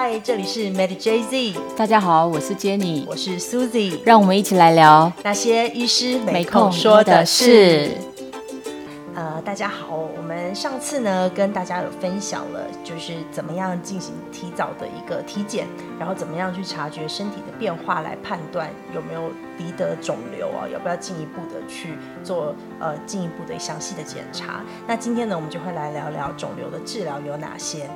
嗨，这里是 Med J Z，大家好，我是 Jenny，我是 Susie，让我们一起来聊那些医师没空说的事。呃，大家好，我们上次呢跟大家有分享了，就是怎么样进行提早的一个体检，然后怎么样去察觉身体的变化来判断有没有离得肿瘤啊，要不要进一步的去做呃进一步的详细的检查。那今天呢，我们就会来聊聊肿瘤的治疗有哪些。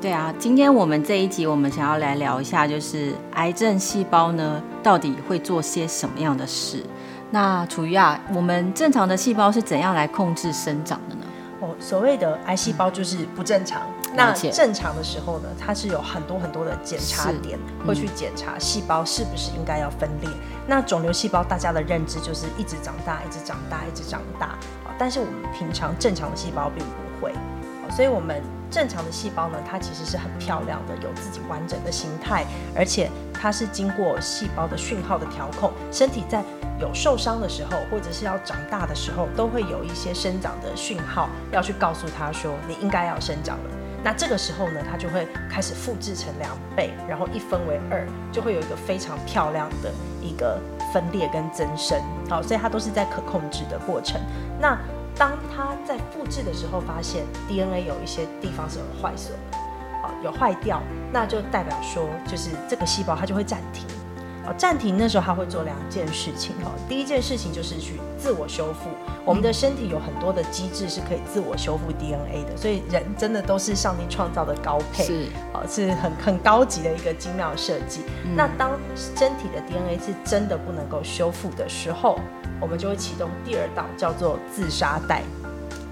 对啊，今天我们这一集我们想要来聊一下，就是癌症细胞呢到底会做些什么样的事。那楚瑜啊，我们正常的细胞是怎样来控制生长的呢？哦，所谓的癌细胞就是不正常。那正常的时候呢，它是有很多很多的检查点，会去检查细胞是不是应该要分裂。那肿瘤细胞大家的认知就是一直长大，一直长大，一直长大啊。但是我们平常正常的细胞并不会，所以我们。正常的细胞呢，它其实是很漂亮的，有自己完整的形态，而且它是经过细胞的讯号的调控。身体在有受伤的时候，或者是要长大的时候，都会有一些生长的讯号，要去告诉它说你应该要生长了。那这个时候呢，它就会开始复制成两倍，然后一分为二，就会有一个非常漂亮的一个分裂跟增生。好，所以它都是在可控制的过程。那当它在复制的时候，发现 DNA 有一些地方是有坏损，啊，有坏掉，那就代表说，就是这个细胞它就会暂停，哦，暂停那时候它会做两件事情，哈，第一件事情就是去自我修复。我们的身体有很多的机制是可以自我修复 DNA 的，所以人真的都是上帝创造的高配，是，哦，是很很高级的一个精妙设计。那当身体的 DNA 是真的不能够修复的时候，我们就会启动第二道，叫做自杀带，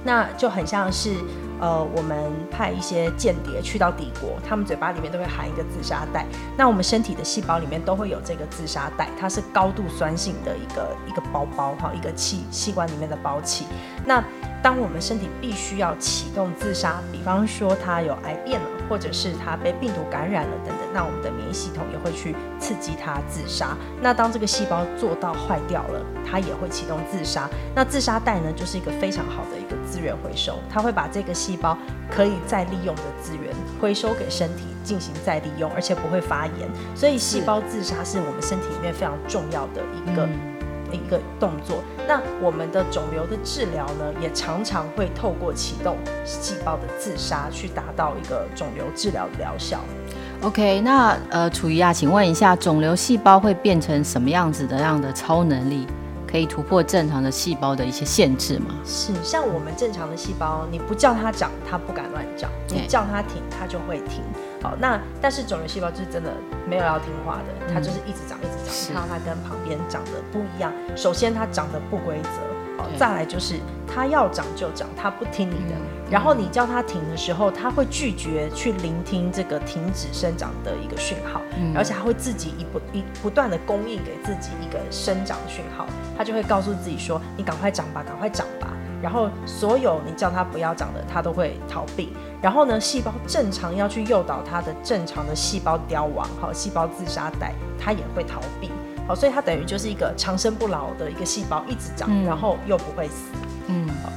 那就很像是。呃，我们派一些间谍去到敌国，他们嘴巴里面都会含一个自杀带。那我们身体的细胞里面都会有这个自杀带，它是高度酸性的一个一个包包哈，一个气器官里面的包气。那当我们身体必须要启动自杀，比方说它有癌变了，或者是它被病毒感染了等等，那我们的免疫系统也会去刺激它自杀。那当这个细胞做到坏掉了，它也会启动自杀。那自杀带呢，就是一个非常好的一个资源回收，它会把这个细胞可以再利用的资源回收给身体进行再利用，而且不会发炎。所以细胞自杀是我们身体里面非常重要的一个。一个动作，那我们的肿瘤的治疗呢，也常常会透过启动细胞的自杀，去达到一个肿瘤治疗的疗效。OK，那呃，楚怡啊，请问一下，肿瘤细胞会变成什么样子的样的超能力，可以突破正常的细胞的一些限制吗？是，像我们正常的细胞，你不叫它长，它不敢乱长；你叫它停，它就会停。好，那但是肿瘤细胞就是真的没有要听话的，它就是一直长，一直长。看到它跟旁边长得不一样，首先它长得不规则，好，再来就是它要长就长，它不听你的。然后你叫它停的时候，它会拒绝去聆听这个停止生长的一个讯号，而且它会自己一不一不断的供应给自己一个生长的讯号，它就会告诉自己说：“你赶快长吧，赶快长吧。”然后所有你叫它不要长的，它都会逃避。然后呢，细胞正常要去诱导它的正常的细胞凋亡，好，细胞自杀带，它也会逃避。好，所以它等于就是一个长生不老的一个细胞，一直长，然后又不会死。嗯，好。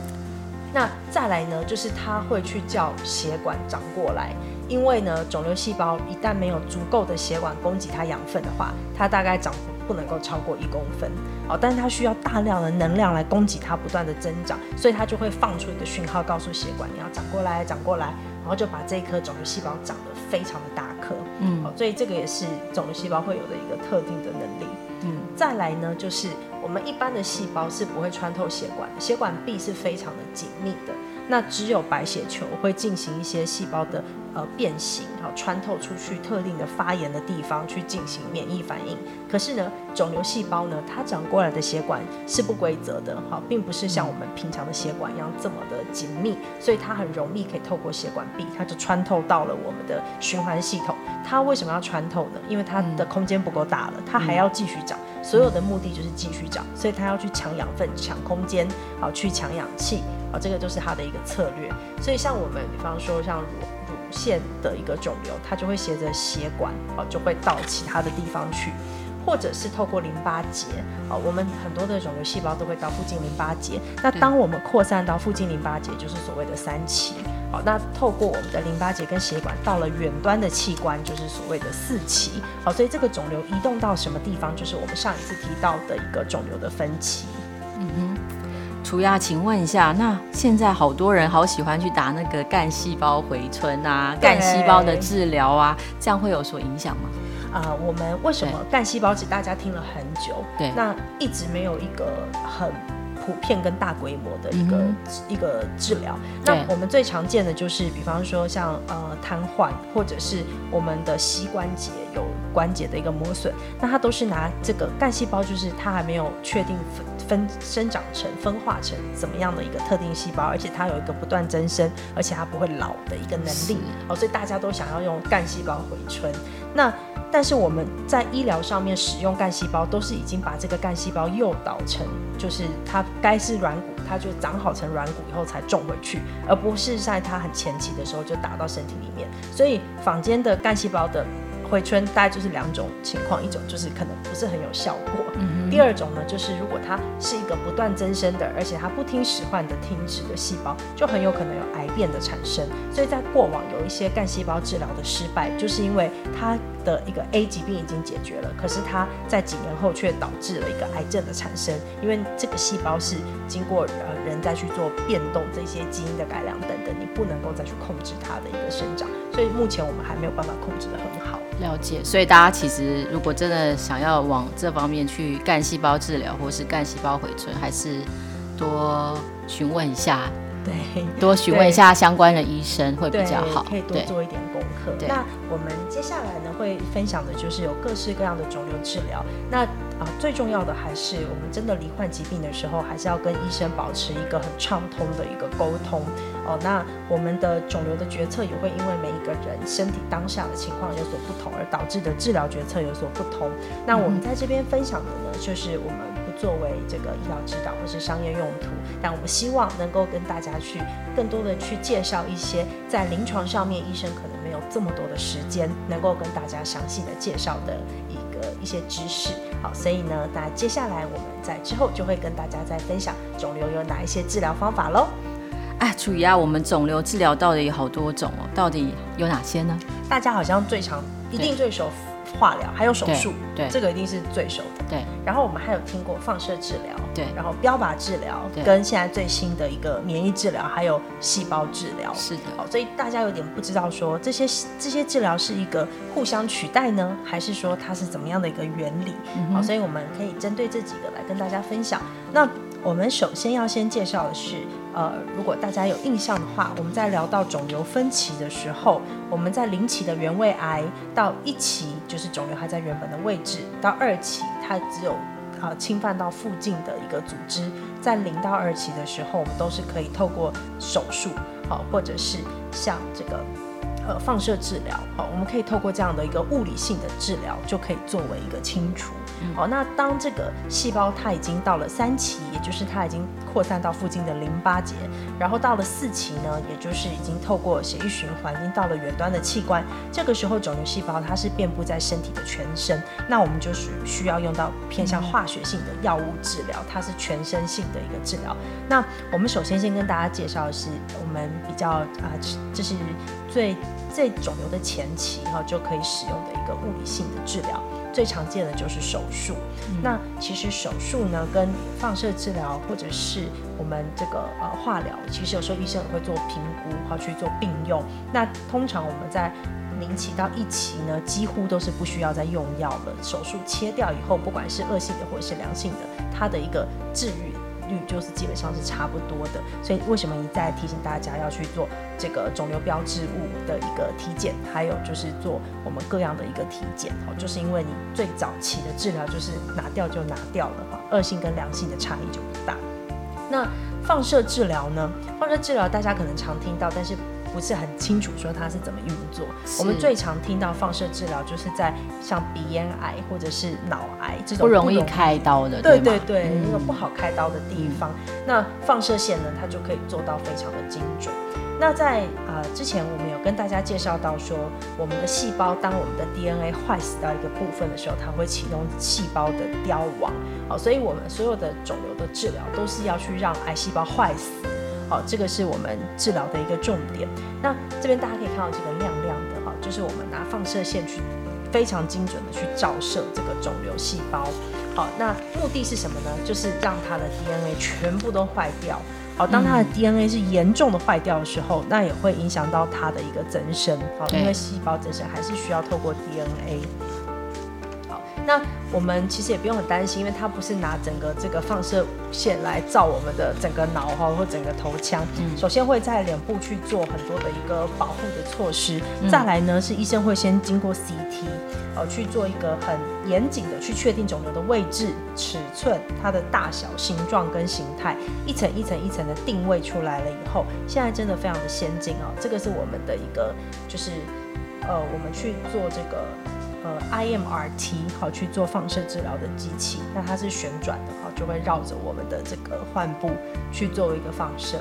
那再来呢，就是它会去叫血管长过来，因为呢，肿瘤细胞一旦没有足够的血管供给它养分的话，它大概长。不能够超过一公分，好，但是它需要大量的能量来供给它不断的增长，所以它就会放出一个讯号，告诉血管你要长过来，长过来，然后就把这颗肿瘤细胞长得非常的大颗，嗯，好，所以这个也是肿瘤细胞会有的一个特定的能力，嗯，再来呢，就是我们一般的细胞是不会穿透血管，血管壁是非常的紧密的。那只有白血球会进行一些细胞的呃变形，好穿透出去特定的发炎的地方去进行免疫反应。可是呢，肿瘤细胞呢，它长过来的血管是不规则的，好，并不是像我们平常的血管一样这么的紧密，所以它很容易可以透过血管壁，它就穿透到了我们的循环系统。它为什么要穿透呢？因为它的空间不够大了，它还要继续长，所有的目的就是继续长，所以它要去抢养分、抢空间，好去抢氧气。啊，这个就是它的一个策略。所以像我们，比方说像乳乳腺的一个肿瘤，它就会携着血管，啊，就会到其他的地方去，或者是透过淋巴结，啊，我们很多的肿瘤细胞都会到附近淋巴结。那当我们扩散到附近淋巴结，就是所谓的三期。好，那透过我们的淋巴结跟血管到了远端的器官，就是所谓的四期。好，所以这个肿瘤移动到什么地方，就是我们上一次提到的一个肿瘤的分期。嗯哼，楚亚，请问一下，那现在好多人好喜欢去打那个干细胞回春啊，干细胞的治疗啊，这样会有所影响吗？啊，我们为什么干细胞只大家听了很久，对，那一直没有一个很。普遍跟大规模的一个一个治疗，那我们最常见的就是，比方说像呃瘫痪，或者是我们的膝关节有关节的一个磨损，那它都是拿这个干细胞，就是它还没有确定分分生长成分化成怎么样的一个特定细胞，而且它有一个不断增生，而且它不会老的一个能力哦，所以大家都想要用干细胞回春。那但是我们在医疗上面使用干细胞，都是已经把这个干细胞诱导成，就是它该是软骨，它就长好成软骨以后才种回去，而不是在它很前期的时候就打到身体里面。所以坊间的干细胞的。回春大概就是两种情况，一种就是可能不是很有效果，嗯第二种呢就是如果它是一个不断增生的，而且它不听使唤的停止的细胞，就很有可能有癌变的产生。所以在过往有一些干细胞治疗的失败，就是因为它的一个 A 疾病已经解决了，可是它在几年后却导致了一个癌症的产生，因为这个细胞是经过呃人再去做变动，这些基因的改良等等，你不能够再去控制它的一个生长，所以目前我们还没有办法控制的很好。了解，所以大家其实如果真的想要往这方面去干细胞治疗，或是干细胞回春，还是多询问一下，对，多询问一下相关的医生会比较好，可以多做一点功课。那我们接下来呢会分享的就是有各式各样的肿瘤治疗。那啊，最重要的还是我们真的罹患疾病的时候，还是要跟医生保持一个很畅通的一个沟通哦。那我们的肿瘤的决策也会因为每一个人身体当下的情况有所不同，而导致的治疗决策有所不同。那我们在这边分享的呢，就是我们不作为这个医疗指导或是商业用途，但我们希望能够跟大家去更多的去介绍一些在临床上面医生可能没有这么多的时间，能够跟大家详细的介绍的一个一些知识。好，所以呢，那接下来我们在之后就会跟大家再分享肿瘤有哪一些治疗方法喽。哎，楚怡啊，我们肿瘤治疗到底有好多种哦，到底有哪些呢？大家好像最常一定最熟。化疗还有手术，对，这个一定是最熟的。对，然后我们还有听过放射治疗，对，然后标靶治疗，跟现在最新的一个免疫治疗，还有细胞治疗。是的，好，所以大家有点不知道说这些这些治疗是一个互相取代呢，还是说它是怎么样的一个原理？好，所以我们可以针对这几个来跟大家分享。那我们首先要先介绍的是。呃，如果大家有印象的话，我们在聊到肿瘤分期的时候，我们在零期的原位癌到一期，就是肿瘤还在原本的位置，到二期它只有啊侵犯到附近的一个组织，在零到二期的时候，我们都是可以透过手术，好，或者是像这个。呃，放射治疗，好，我们可以透过这样的一个物理性的治疗，就可以作为一个清除。好，那当这个细胞它已经到了三期，也就是它已经扩散到附近的淋巴结，然后到了四期呢，也就是已经透过血液循环，已经到了远端的器官。这个时候，肿瘤细胞它是遍布在身体的全身，那我们就是需要用到偏向化学性的药物治疗，它是全身性的一个治疗。那我们首先先跟大家介绍的是，我们比较啊，这是最。在肿瘤的前期哈，就可以使用的一个物理性的治疗，最常见的就是手术。那其实手术呢，跟放射治疗或者是我们这个呃化疗，其实有时候医生也会做评估好，去做并用。那通常我们在零期到一期呢，几乎都是不需要再用药了。手术切掉以后，不管是恶性的或者是良性的，它的一个治愈。率就是基本上是差不多的，所以为什么一再提醒大家要去做这个肿瘤标志物的一个体检，还有就是做我们各样的一个体检哦，就是因为你最早期的治疗就是拿掉就拿掉了哈，恶性跟良性的差异就不大。那放射治疗呢？放射治疗大家可能常听到，但是。不是很清楚说它是怎么运作。我们最常听到放射治疗，就是在像鼻咽癌或者是脑癌这种不容易开刀的，对对对，那个不好开刀的地方，那放射线呢，它就可以做到非常的精准。那在啊之前，我们有跟大家介绍到说，我们的细胞当我们的 DNA 坏死到一个部分的时候，它会启动细胞的凋亡。好，所以我们所有的肿瘤的治疗都是要去让癌细胞坏死。好，这个是我们治疗的一个重点。那这边大家可以看到这个亮亮的哈，就是我们拿放射线去非常精准的去照射这个肿瘤细胞。好，那目的是什么呢？就是让它的 DNA 全部都坏掉。好，当它的 DNA 是严重的坏掉的时候，那也会影响到它的一个增生。好，因为细胞增生还是需要透过 DNA。那我们其实也不用很担心，因为它不是拿整个这个放射线来照我们的整个脑哈或整个头腔。嗯，首先会在脸部去做很多的一个保护的措施，再来呢是医生会先经过 CT，呃去做一个很严谨的去确定肿瘤的位置、尺寸、它的大小、形状跟形态，一层一层一层的定位出来了以后，现在真的非常的先进哦。这个是我们的一个就是呃我们去做这个。呃，IMRT 好去做放射治疗的机器，那它是旋转的哈，就会绕着我们的这个患部去做一个放射，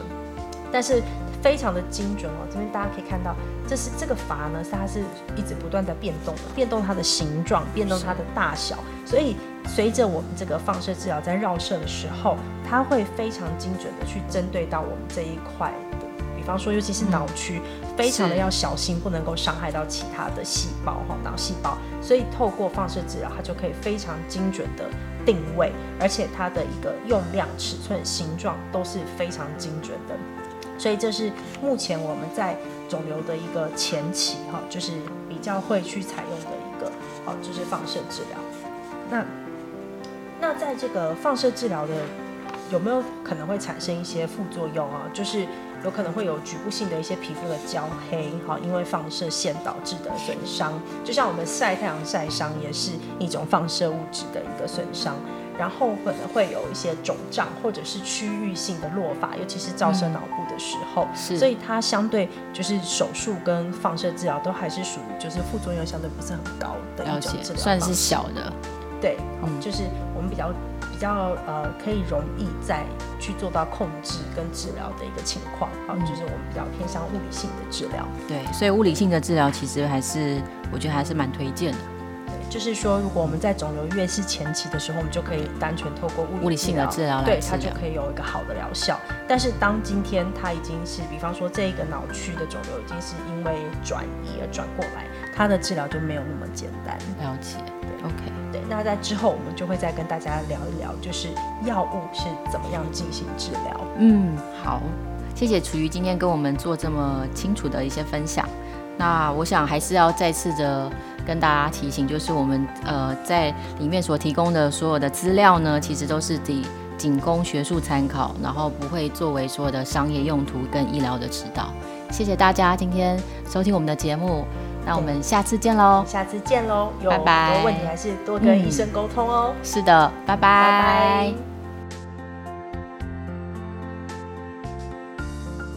但是非常的精准哦。这边大家可以看到，这是这个阀呢，它是一直不断在变动的，变动它的形状，变动它的大小，所以随着我们这个放射治疗在绕射的时候，它会非常精准的去针对到我们这一块。比方说，尤其是脑区，非常的要小心，不能够伤害到其他的细胞哈，脑细胞。所以透过放射治疗，它就可以非常精准的定位，而且它的一个用量、尺寸、形状都是非常精准的。所以这是目前我们在肿瘤的一个前期哈，就是比较会去采用的一个哦，就是放射治疗。那那在这个放射治疗的有没有可能会产生一些副作用啊？就是。有可能会有局部性的一些皮肤的焦黑，哈，因为放射线导致的损伤，就像我们晒太阳晒伤也是一种放射物质的一个损伤，然后可能会有一些肿胀或者是区域性的落发，尤其是照射脑部的时候，所以它相对就是手术跟放射治疗都还是属于就是副作用相对不是很高的一种治疗，算是小的，对，就是我们比较。比较呃，可以容易再去做到控制跟治疗的一个情况，好，就是我们比较偏向物理性的治疗。对，所以物理性的治疗其实还是我觉得还是蛮推荐的。对，就是说如果我们在肿瘤越是前期的时候，我们就可以单纯透过物理性的治疗，对它就可以有一个好的疗效。但是当今天它已经是，比方说这一个脑区的肿瘤已经是因为转移而转过来，它的治疗就没有那么简单。了解，对，OK 对。那在之后，我们就会再跟大家聊一聊，就是药物是怎么样进行治疗。嗯，好，谢谢楚瑜今天跟我们做这么清楚的一些分享。那我想还是要再次的跟大家提醒，就是我们呃在里面所提供的所有的资料呢，其实都是仅仅供学术参考，然后不会作为所有的商业用途跟医疗的指导。谢谢大家今天收听我们的节目。那我们下次见喽！下次见喽！有很多问题还是多跟医生沟通哦。是的，拜拜。